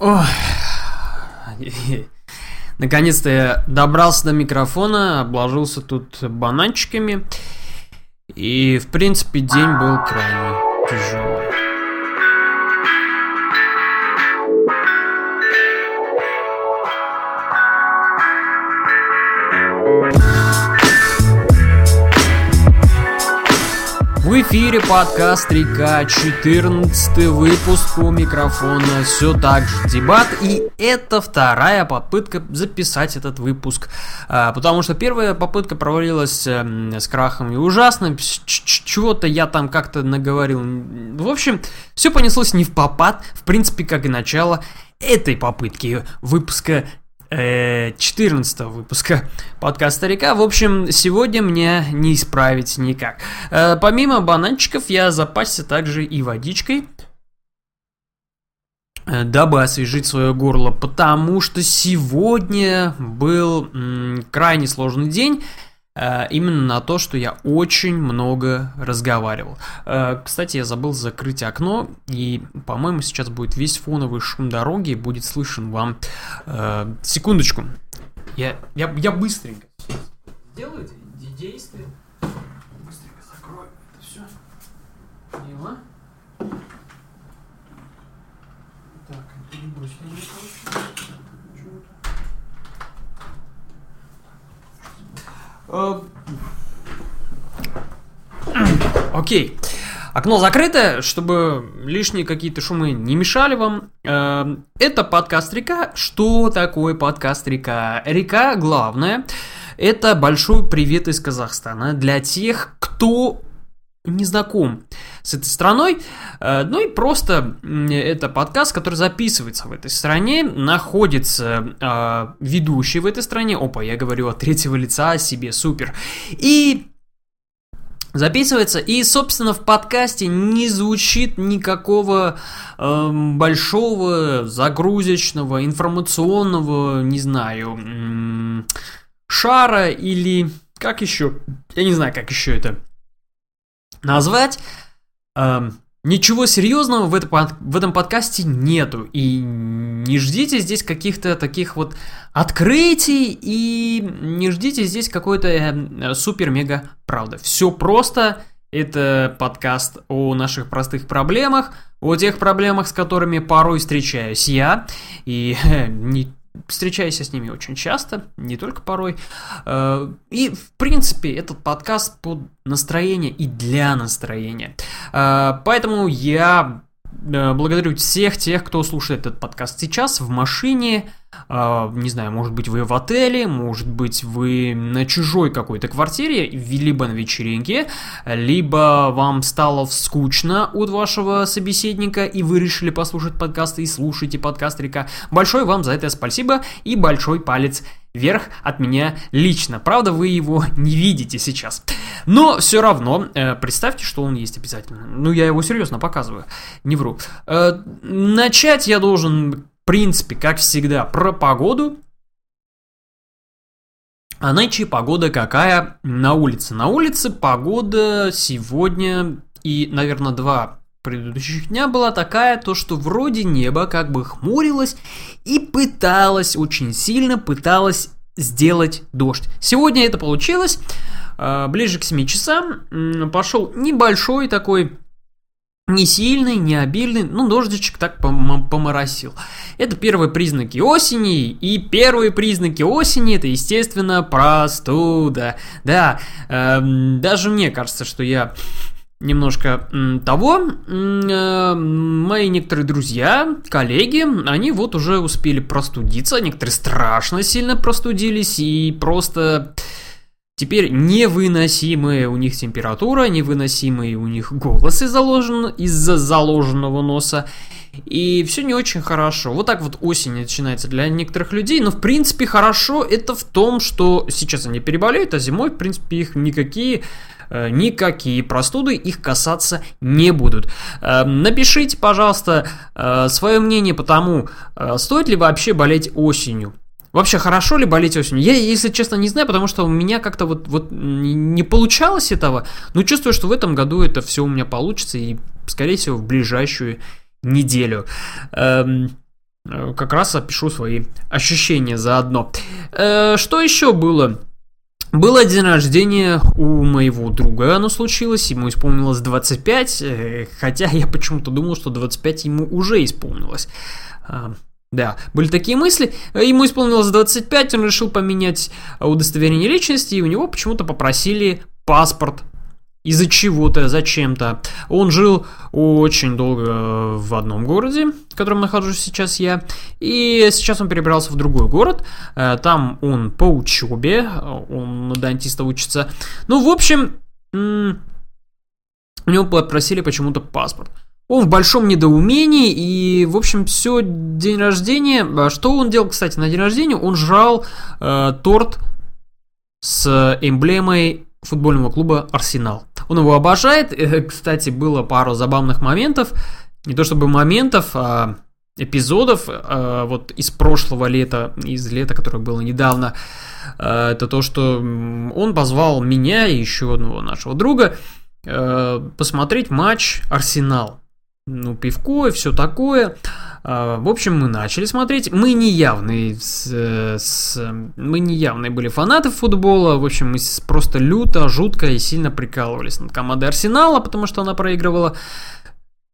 Ой. Наконец-то я добрался до микрофона, обложился тут бананчиками. И, в принципе, день был крайне эфире подкаст Река, 14 выпуск у микрофона, все так же дебат, и это вторая попытка записать этот выпуск, а, потому что первая попытка провалилась эм, с крахом и ужасно, чего-то я там как-то наговорил, в общем, все понеслось не в попад, в принципе, как и начало этой попытки выпуска 14 э, выпуска подкаста «Река». В общем, сегодня мне не исправить никак. Э, помимо бананчиков, я запасся также и водичкой, э, дабы освежить свое горло, потому что сегодня был крайне сложный день. Э, именно на то, что я очень много разговаривал. Э, кстати, я забыл закрыть окно, и, по-моему, сейчас будет весь фоновый шум дороги, будет слышен вам. Э, секундочку. Я, я, я быстренько сделаю эти действия. Быстренько закрою это все. Мило. Так, перебросить меня, короче. Э, окей. Окно закрыто, чтобы лишние какие-то шумы не мешали вам. Э, это подкаст «Река». Что такое подкаст «Река»? «Река» главное. Это большой привет из Казахстана для тех, кто не знаком с этой страной. Э, ну и просто это подкаст, который записывается в этой стране, находится э, ведущий в этой стране. Опа, я говорю от третьего лица о себе, супер. И записывается. И, собственно, в подкасте не звучит никакого э, большого загрузочного, информационного, не знаю, шара или как еще, я не знаю, как еще это назвать. Эм, ничего серьезного в, это, в этом подкасте нету. И не ждите здесь каких-то таких вот открытий. И не ждите здесь какой-то э, супер-мега правда. Все просто. Это подкаст о наших простых проблемах, о тех проблемах, с которыми порой встречаюсь я. И не встречаюсь с ними очень часто, не только порой. Э, и, в принципе, этот подкаст под настроение и для настроения. Э, поэтому я благодарю всех тех, кто слушает этот подкаст сейчас в машине, а, не знаю, может быть вы в отеле, может быть вы на чужой какой-то квартире, либо на вечеринке, либо вам стало скучно от вашего собеседника, и вы решили послушать подкаст и слушайте подкаст Река. Большое вам за это спасибо и большой палец вверх от меня лично. Правда, вы его не видите сейчас. Но все равно, э, представьте, что он есть обязательно. Ну, я его серьезно показываю, не вру. Э, начать я должен принципе, как всегда, про погоду. А нынче погода какая на улице? На улице погода сегодня и, наверное, два предыдущих дня была такая, то что вроде небо как бы хмурилось и пыталось, очень сильно пыталось сделать дождь. Сегодня это получилось. А, ближе к 7 часам пошел небольшой такой не сильный, не обильный, ну, дождичек так поморосил. Это первые признаки осени, и первые признаки осени это, естественно, простуда. Да, эм, даже мне кажется, что я немножко того. Э, мои некоторые друзья, коллеги, они вот уже успели простудиться, некоторые страшно сильно простудились и просто... Теперь невыносимая у них температура, невыносимый у них голос из-за заложенного носа. И все не очень хорошо. Вот так вот осень начинается для некоторых людей. Но в принципе хорошо это в том, что сейчас они переболеют, а зимой в принципе их никакие никакие простуды их касаться не будут. Э, напишите, пожалуйста, э, свое мнение по тому, стоит ли вообще болеть осенью. Вообще, хорошо ли болеть осенью? Я, если честно, не знаю, потому что у меня как-то вот, вот не получалось этого, но чувствую, что в этом году это все у меня получится, и, скорее всего, в ближайшую неделю. Эм, э, как раз опишу свои ощущения заодно. Э, что еще было? Было день рождения у моего друга, оно случилось, ему исполнилось 25, э, хотя я почему-то думал, что 25 ему уже исполнилось. А, да, были такие мысли. Ему исполнилось 25, он решил поменять удостоверение личности, и у него почему-то попросили паспорт из-за чего-то, зачем-то. Он жил очень долго в одном городе, в котором нахожусь сейчас я, и сейчас он перебрался в другой город. Э, там он по учебе, он на дантиста учится. Ну, в общем, у него попросили почему-то паспорт. Он в большом недоумении, и, в общем, все день рождения... А что он делал, кстати, на день рождения? Он жрал э, торт с эмблемой футбольного клуба «Арсенал». Он его обожает. Э, кстати, было пару забавных моментов. Не то чтобы моментов, а эпизодов а, вот из прошлого лета, из лета, которое было недавно. А, это то, что он позвал меня и еще одного нашего друга а, посмотреть матч «Арсенал» ну, пивко и все такое. А, в общем, мы начали смотреть. Мы не явные, с, с, мы не явные были фанаты футбола. В общем, мы просто люто, жутко и сильно прикалывались над командой Арсенала, потому что она проигрывала.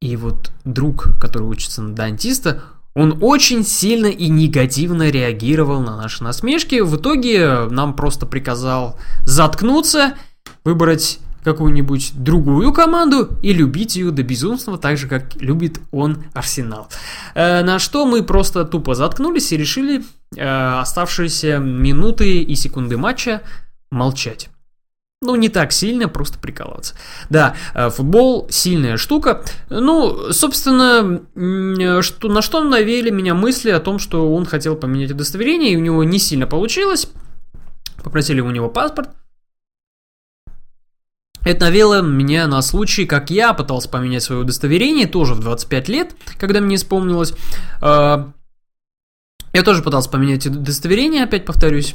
И вот друг, который учится на дантиста, он очень сильно и негативно реагировал на наши насмешки. В итоге нам просто приказал заткнуться, выбрать какую-нибудь другую команду и любить ее до безумства, так же, как любит он Арсенал. Э, на что мы просто тупо заткнулись и решили э, оставшиеся минуты и секунды матча молчать. Ну, не так сильно, просто прикалываться. Да, э, футбол сильная штука. Ну, собственно, что, на что навели меня мысли о том, что он хотел поменять удостоверение, и у него не сильно получилось. Попросили у него паспорт. Это навело меня на случай, как я пытался поменять свое удостоверение, тоже в 25 лет, когда мне исполнилось. А, я тоже пытался поменять удостоверение, опять повторюсь.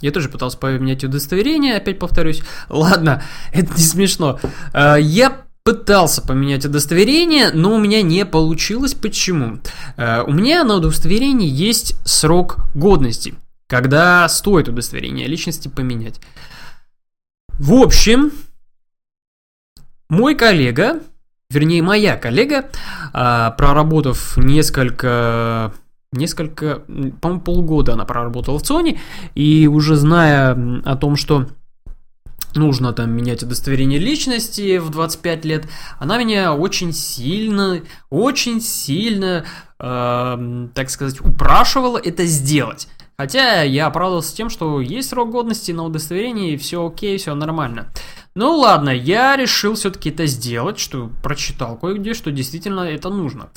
Я тоже пытался поменять удостоверение, опять повторюсь. Ладно, это не смешно. А, я пытался поменять удостоверение, но у меня не получилось. Почему? А, у меня на удостоверении есть срок годности, когда стоит удостоверение личности поменять. В общем, мой коллега, вернее моя коллега, а, проработав несколько несколько, по-моему, полгода она проработала в ЦОНе, и уже зная о том, что нужно там менять удостоверение личности в 25 лет, она меня очень сильно, очень сильно, э, так сказать, упрашивала это сделать. Хотя я оправдывался тем, что есть срок годности на удостоверении, и все окей, все нормально. Ну ладно, я решил все-таки это сделать, что прочитал кое-где, что действительно это нужно.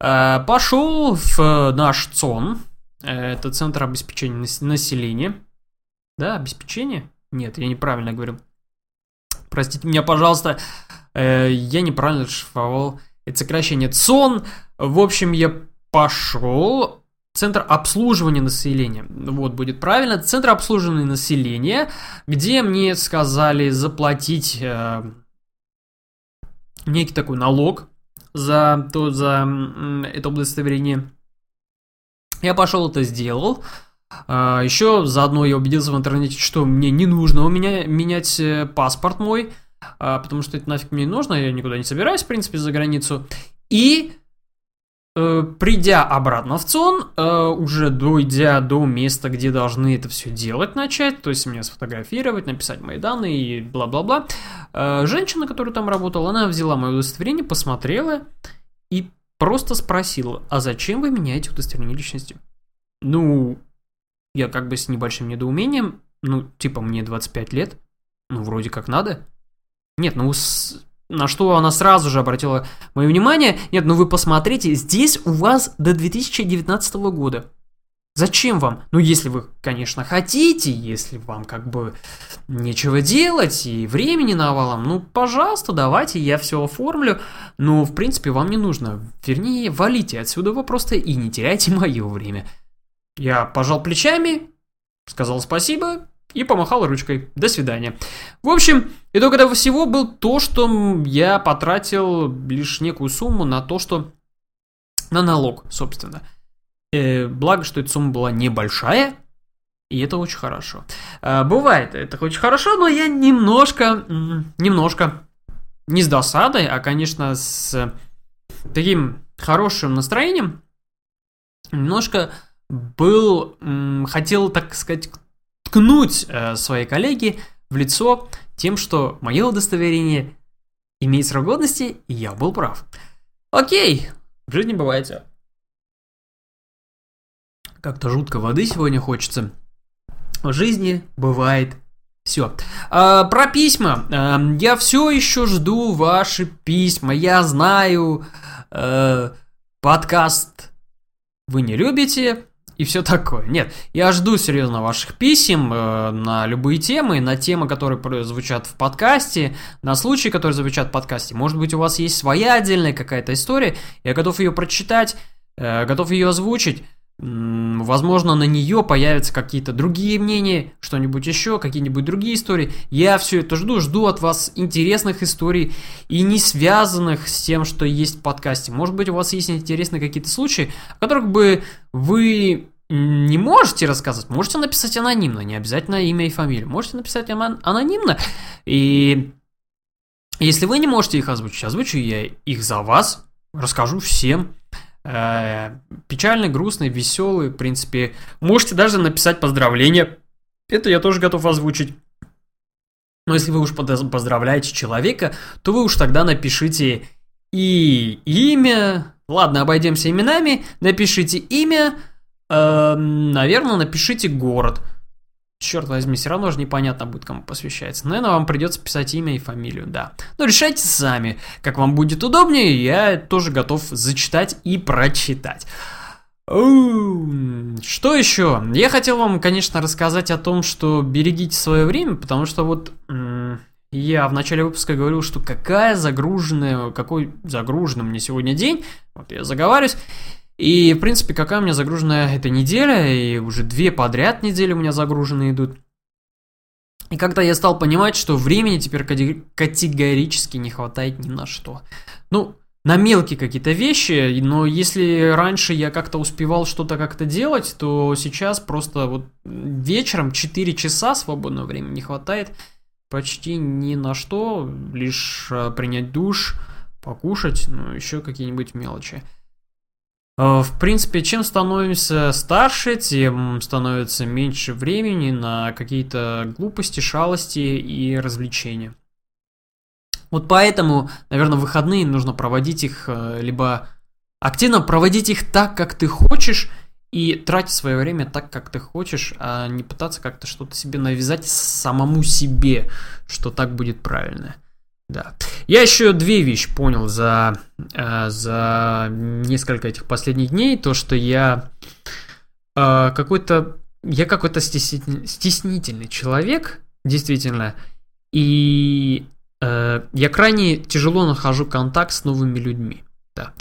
Э, пошел в наш ЦОН, это Центр обеспечения населения. Да, обеспечение? Нет, я неправильно говорю. Простите меня, пожалуйста, э, я неправильно расшифровал это сокращение ЦОН. В общем, я пошел, Центр обслуживания населения. Вот будет правильно. Центр обслуживания населения, где мне сказали заплатить э, некий такой налог за, то, за это удостоверение. Я пошел это сделал. А, еще заодно я убедился в интернете, что мне не нужно у меня менять э, паспорт мой, а, потому что это нафиг мне не нужно, я никуда не собираюсь, в принципе, за границу. И Э, придя обратно в ЦОН, э, уже дойдя до места, где должны это все делать начать, то есть меня сфотографировать, написать мои данные и бла-бла-бла, э, женщина, которая там работала, она взяла мое удостоверение, посмотрела и просто спросила, а зачем вы меняете удостоверение личности? Ну, я как бы с небольшим недоумением, ну, типа мне 25 лет, ну, вроде как надо. Нет, ну, с, на что она сразу же обратила мое внимание. Нет, ну вы посмотрите, здесь у вас до 2019 года. Зачем вам? Ну, если вы, конечно, хотите, если вам как бы нечего делать и времени навалом, ну, пожалуйста, давайте, я все оформлю. Но, в принципе, вам не нужно. Вернее, валите отсюда вы просто и не теряйте мое время. Я пожал плечами, сказал спасибо и помахал ручкой. До свидания. В общем, итог этого всего был то, что я потратил лишь некую сумму на то, что... На налог, собственно. Э, благо, что эта сумма была небольшая, и это очень хорошо. Э, бывает это очень хорошо, но я немножко, немножко, не с досадой, а, конечно, с таким хорошим настроением, немножко был, хотел, так сказать, ткнуть э, своей коллеге в лицо тем, что мое удостоверение имеет срок годности, и я был прав. Окей, в жизни бывает все. Как-то жутко воды сегодня хочется. В жизни бывает все. А, про письма. А, я все еще жду ваши письма. Я знаю, а, подкаст вы не любите и все такое. Нет, я жду серьезно ваших писем э, на любые темы, на темы, которые звучат в подкасте, на случаи, которые звучат в подкасте. Может быть, у вас есть своя отдельная какая-то история, я готов ее прочитать, э, готов ее озвучить. Возможно, на нее появятся какие-то другие мнения, что-нибудь еще, какие-нибудь другие истории. Я все это жду, жду от вас интересных историй и не связанных с тем, что есть в подкасте. Может быть, у вас есть интересные какие-то случаи, о которых бы вы не можете рассказывать, можете написать анонимно, не обязательно имя и фамилию. Можете написать анонимно, и если вы не можете их озвучить, озвучу я их за вас, расскажу всем. Э, печальный, грустный, веселый, в принципе. Можете даже написать поздравления. Это я тоже готов озвучить. Но если вы уж поздравляете человека, то вы уж тогда напишите и имя. Ладно, обойдемся именами. Напишите имя. Э, наверное, напишите город черт возьми, все равно же непонятно будет, кому посвящается. Наверное, вам придется писать имя и фамилию, да. Но решайте сами, как вам будет удобнее, я тоже готов зачитать и прочитать. Что еще? Я хотел вам, конечно, рассказать о том, что берегите свое время, потому что вот я в начале выпуска говорил, что какая загруженная, какой загруженный мне сегодня день, вот я заговариваюсь, и, в принципе, какая у меня загруженная эта неделя, и уже две подряд недели у меня загружены идут. И когда я стал понимать, что времени теперь категорически не хватает ни на что. Ну, на мелкие какие-то вещи, но если раньше я как-то успевал что-то как-то делать, то сейчас просто вот вечером 4 часа свободного времени не хватает почти ни на что, лишь а, принять душ, покушать, ну, еще какие-нибудь мелочи. Э, в принципе, чем становимся старше, тем становится меньше времени на какие-то глупости, шалости и развлечения. Вот поэтому, наверное, выходные нужно проводить их э, либо активно проводить их так, как ты хочешь, и тратить свое время так, как ты хочешь, а не пытаться как-то что-то себе навязать самому себе, что так будет правильно. Да. Я еще две вещи понял за, э, за несколько этих последних дней. То, что я э, какой-то... Я какой-то стеснительный, стеснительный человек, действительно. И э, я крайне тяжело нахожу контакт с новыми людьми. Да.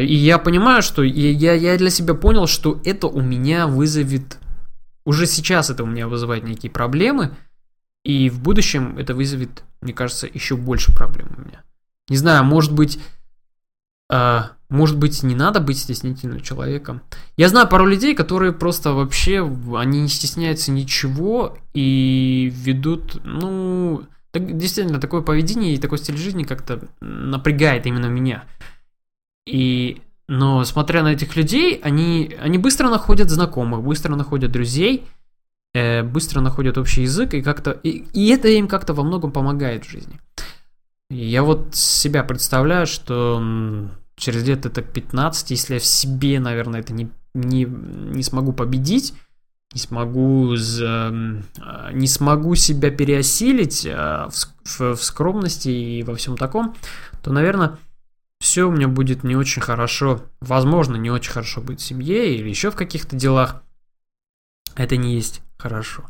И я понимаю, что я, я для себя понял, что это у меня вызовет... Уже сейчас это у меня вызывает некие проблемы – и в будущем это вызовет, мне кажется, еще больше проблем у меня. Не знаю, может быть, э, может быть, не надо быть стеснительным человеком. Я знаю пару людей, которые просто вообще, они не стесняются ничего и ведут, ну, так, действительно, такое поведение и такой стиль жизни как-то напрягает именно меня. И, но смотря на этих людей, они, они быстро находят знакомых, быстро находят друзей – э, быстро находят общий язык, и как-то и, и это им как-то во многом помогает в жизни. Я вот себя представляю, что через лет это 15, если я в себе, наверное, это не, не, не смогу победить, не смогу, за, не смогу себя переосилить а, в, в, в скромности и во всем таком, то, наверное, все у меня будет не очень хорошо. Возможно, не очень хорошо будет в семье или еще в каких-то делах. Это не есть хорошо.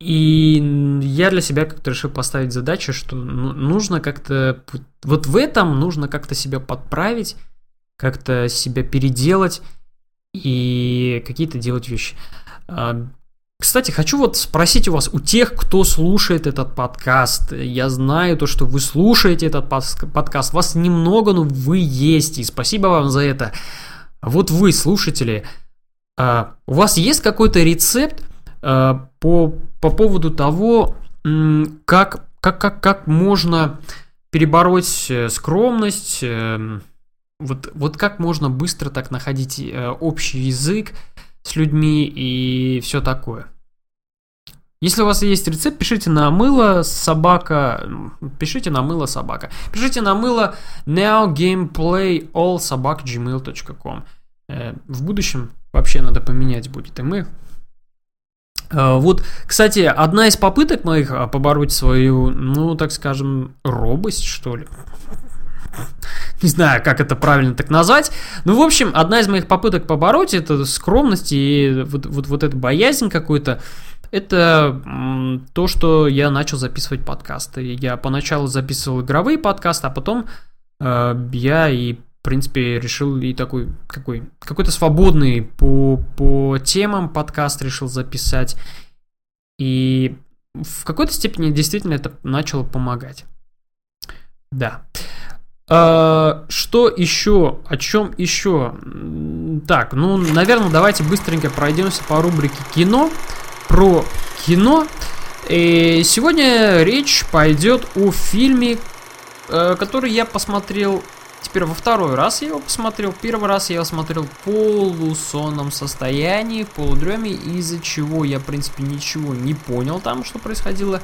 И я для себя как-то решил поставить задачу, что ну, нужно как-то... Вот в этом нужно как-то себя подправить, как-то себя переделать и какие-то делать вещи. А, кстати, хочу вот спросить у вас, у тех, кто слушает этот подкаст, я знаю то, что вы слушаете этот подкаст, вас немного, но вы есть, и спасибо вам за это. Вот вы, слушатели, А, у вас есть какой-то рецепт по, по поводу того, как, как, как, как можно перебороть э, скромность, эм, вот, вот как можно быстро так находить э, общий язык с людьми и все такое. Если у вас есть рецепт, пишите на мыло собака, пишите на мыло собака, пишите на мыло nowgameplayallsobakgmail.com. Э, в будущем вообще надо поменять будет и мы. Э, вот, кстати, одна из попыток моих а, побороть свою, ну, так скажем, робость, что ли, не знаю, как это правильно так назвать. Ну, в общем, одна из моих попыток побороть это скромность и вот, вот, вот эта боязнь какой-то это то, что я начал записывать подкасты. Я поначалу записывал игровые подкасты, а потом э, я и, в принципе, решил и такой какой, какой-то свободный по, по темам подкаст решил записать. И в какой-то степени действительно это начало помогать. Да. А, что еще? О чем еще? Так, ну, наверное, давайте быстренько пройдемся по рубрике кино про кино. И сегодня речь пойдет о фильме, э, который я посмотрел теперь во второй раз я его посмотрел. Первый раз я его смотрел в полусонном состоянии, в полудреме, из-за чего я, в принципе, ничего не понял там, что происходило.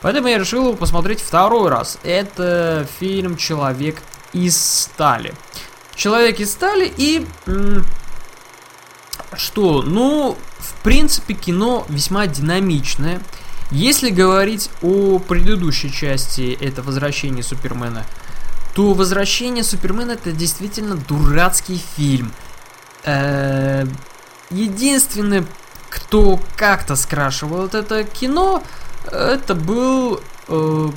Поэтому я решил его посмотреть второй раз. Это фильм «Человек из стали». «Человек из стали» и... Что? Ну, в принципе, кино весьма динамичное. Если говорить о предыдущей части, это «Возвращение Супермена», то «Возвращение Супермена» это действительно дурацкий фильм. Э, единственный, кто как-то скрашивал это кино, это был... Э,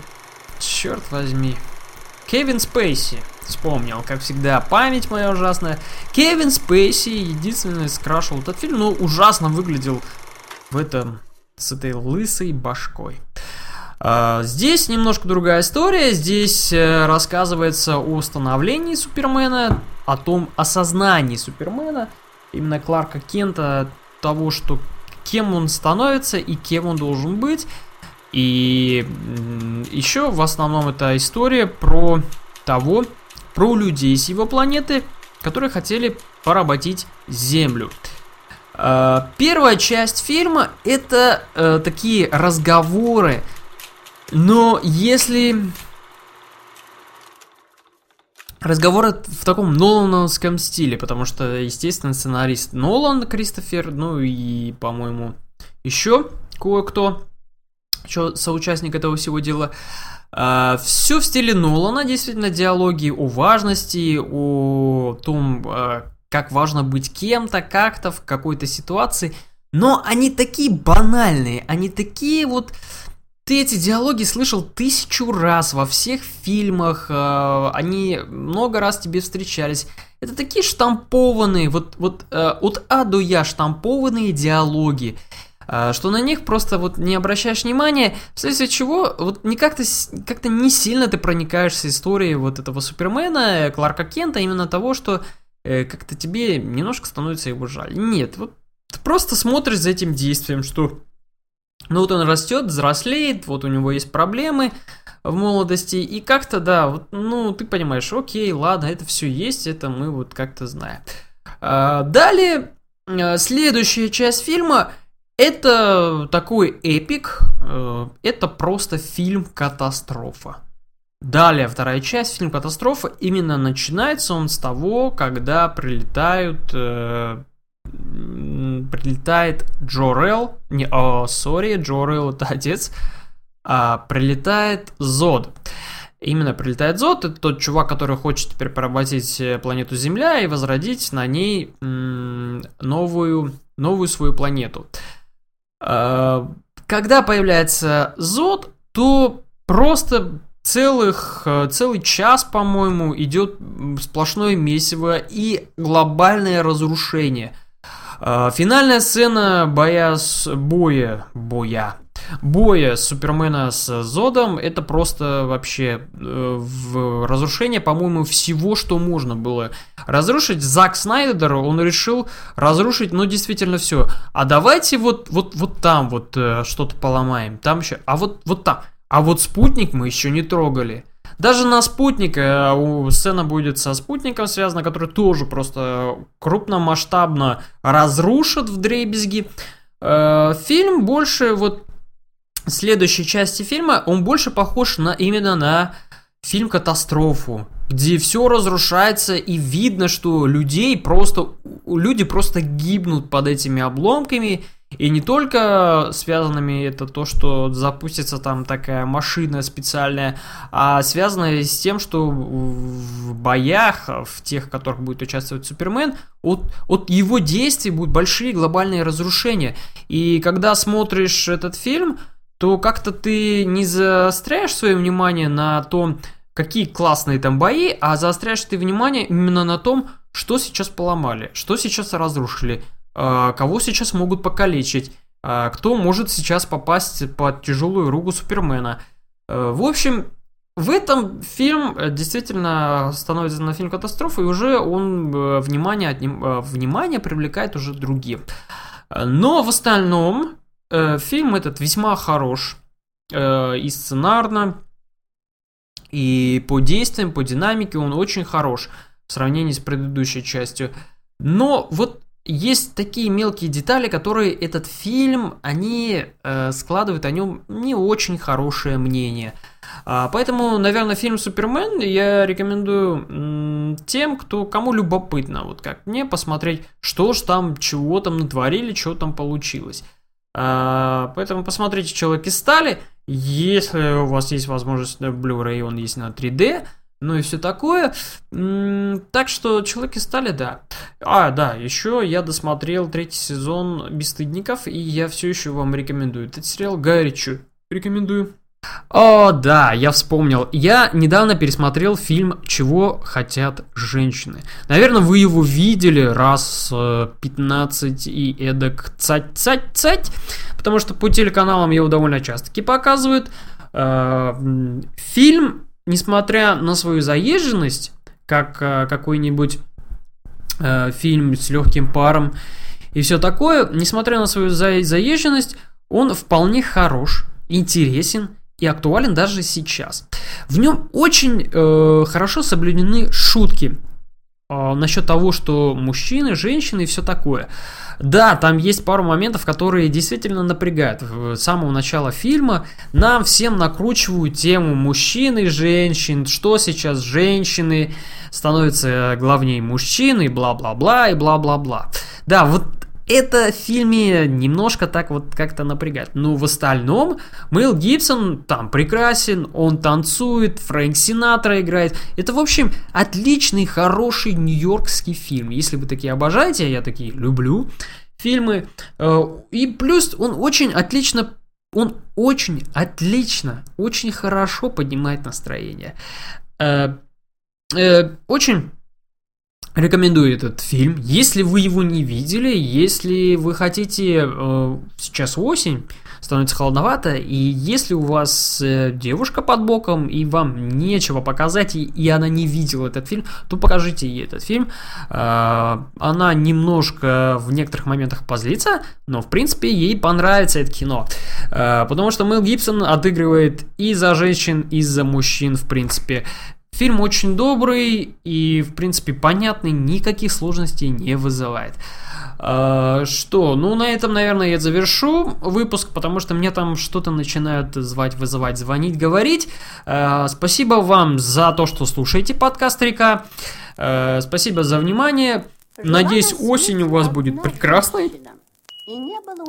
черт возьми. Кевин Спейси. Вспомнил, как всегда, память моя ужасная. Кевин Спейси единственный скрашивал этот фильм, но ужасно выглядел в этом с этой лысой башкой. Uh, здесь немножко другая история. Здесь uh, рассказывается о становлении Супермена, о том осознании Супермена, именно Кларка Кента, того, что кем он становится и кем он должен быть. И еще в основном это история про того, про людей с его планеты, которые хотели поработить Землю. А, первая часть фильма это э, такие разговоры, но если разговоры в таком Нолановском стиле, потому что, естественно, сценарист Нолан Кристофер, ну и, по-моему, еще кое-кто что соучастник этого всего дела. А, Все в стиле Нолана, действительно, диалоги о важности, о том, а, как важно быть кем-то, как-то, в какой-то ситуации. Но они такие банальные, они такие вот... Ты эти диалоги слышал тысячу раз во всех фильмах, а, они много раз тебе встречались. Это такие штампованные, вот, вот от А до Я штампованные диалоги. А, что на них просто вот не обращаешь внимания, вследствие чего вот не как-то как не сильно ты проникаешься историей вот этого Супермена, Кларка Кента, именно того, что э, как-то тебе немножко становится его жаль. Нет, вот ты просто смотришь за этим действием, что ну вот он растет, взрослеет, вот у него есть проблемы в молодости, и как-то, да, вот, ну, ты понимаешь, окей, ладно, это все есть, это мы вот как-то знаем. А, далее, э, следующая часть фильма – это такой эпик, э, это просто фильм-катастрофа. Далее, вторая часть, фильм «Катастрофа», именно начинается он с того, когда прилетают... Э, прилетает Джорел, не, о, сори, Джорел это отец, а прилетает Зод. Именно прилетает Зод, это тот чувак, который хочет теперь поработить э, планету Земля и возродить на ней м- новую, новую свою планету. А, когда появляется Зод, то просто целых, э, целый час, по-моему, идет сплошное месиво и глобальное разрушение. А, финальная сцена боя с боя, боя боя Супермена с Зодом это просто вообще э, в разрушение, по-моему, всего, что можно было разрушить. Зак Снайдер, он решил разрушить, ну, действительно все. А давайте вот, вот, вот там вот э, что-то поломаем, там еще, а вот, вот там. А вот спутник мы еще не трогали. Даже на спутник, э, у сцена будет со спутником связана, который тоже просто крупномасштабно разрушит в дребезги. Э, фильм больше, вот следующей части фильма, он больше похож на именно на фильм-катастрофу, где все разрушается и видно, что людей просто, люди просто гибнут под этими обломками, и не только связанными это то, что запустится там такая машина специальная, а связано с тем, что в боях, в тех, в которых будет участвовать Супермен, от, от его действий будут большие глобальные разрушения. И когда смотришь этот фильм, то как-то ты не заостряешь свое внимание на том, какие классные там бои, а заостряешь ты внимание именно на том, что сейчас поломали, что сейчас разрушили, кого сейчас могут покалечить, а, кто может сейчас попасть под тяжелую руку Супермена. Э, в общем, в этом фильм э, действительно становится на фильм катастрофы, и уже он э, внимание, отним, внимание привлекает уже другим. Но в остальном фильм этот весьма хорош и сценарно, и по действиям, по динамике он очень хорош в сравнении с предыдущей частью. Но вот есть такие мелкие детали, которые этот фильм, они э, складывают о нем не очень хорошее мнение. А, поэтому, наверное, фильм Супермен я рекомендую м, тем, кто кому любопытно, вот как мне, посмотреть, что ж там, чего там натворили, что там получилось. А, поэтому посмотрите «Человек из стали», если у вас есть возможность на Blu-ray, он есть на 3D, ну и все такое. Так что Человеки стали, да. А, да, еще я досмотрел третий сезон Бесстыдников, и я все еще вам рекомендую этот сериал горячо. Рекомендую. О, да, я вспомнил. Я недавно пересмотрел фильм «Чего хотят женщины». Наверное, вы его видели раз 15 и эдак цать-цать-цать, потому что по телеканалам его довольно часто таки показывают. Э, фильм несмотря на свою заезженность, как э, какой-нибудь э, фильм с легким паром и все такое, несмотря на свою за заезженность, он вполне хорош, интересен и актуален даже сейчас. В нем очень э, хорошо соблюдены шутки насчет того, что мужчины, женщины и все такое. Да, там есть пару моментов, которые действительно напрягают. С самого начала фильма нам всем накручивают тему мужчин и женщин, что сейчас женщины становятся главнее мужчин и бла-бла-бла и бла-бла-бла. Да, вот это в фильме немножко так вот как-то напрягает. Но в остальном Мэл Гибсон там прекрасен, он танцует, Фрэнк Синатра играет. Это, в общем, отличный, хороший нью-йоркский фильм. Если вы такие обожаете, а я такие люблю фильмы. Э, и плюс он очень отлично он очень отлично, очень хорошо поднимает настроение. Э, э, очень Рекомендую этот фильм. Если вы его не видели, если вы хотите... Э, сейчас осень, становится холодновато, и если у вас э, девушка под боком, и вам нечего показать, и, и она не видела этот фильм, то покажите ей этот фильм. Э, она немножко в некоторых моментах позлится, но в принципе ей понравится это кино. Э, потому что Мэл Гибсон отыгрывает и за женщин, и за мужчин, в принципе. Фильм очень добрый и, в принципе, понятный, никаких сложностей не вызывает. А, что? Ну, на этом, наверное, я завершу выпуск, потому что мне там что-то начинают звать, вызывать, звонить, говорить. А, спасибо вам за то, что слушаете подкаст Река. А, спасибо за внимание. Надеюсь, осень у вас будет прекрасной.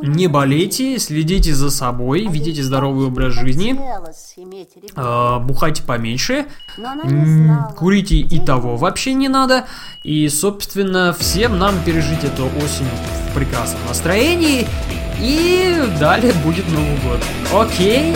Не болейте, следите за собой, ведите здоровый образ жизни, э, бухайте поменьше, курите и того вообще не надо. И, собственно, всем нам пережить эту осень в прекрасном настроении. И далее будет Новый год. Окей?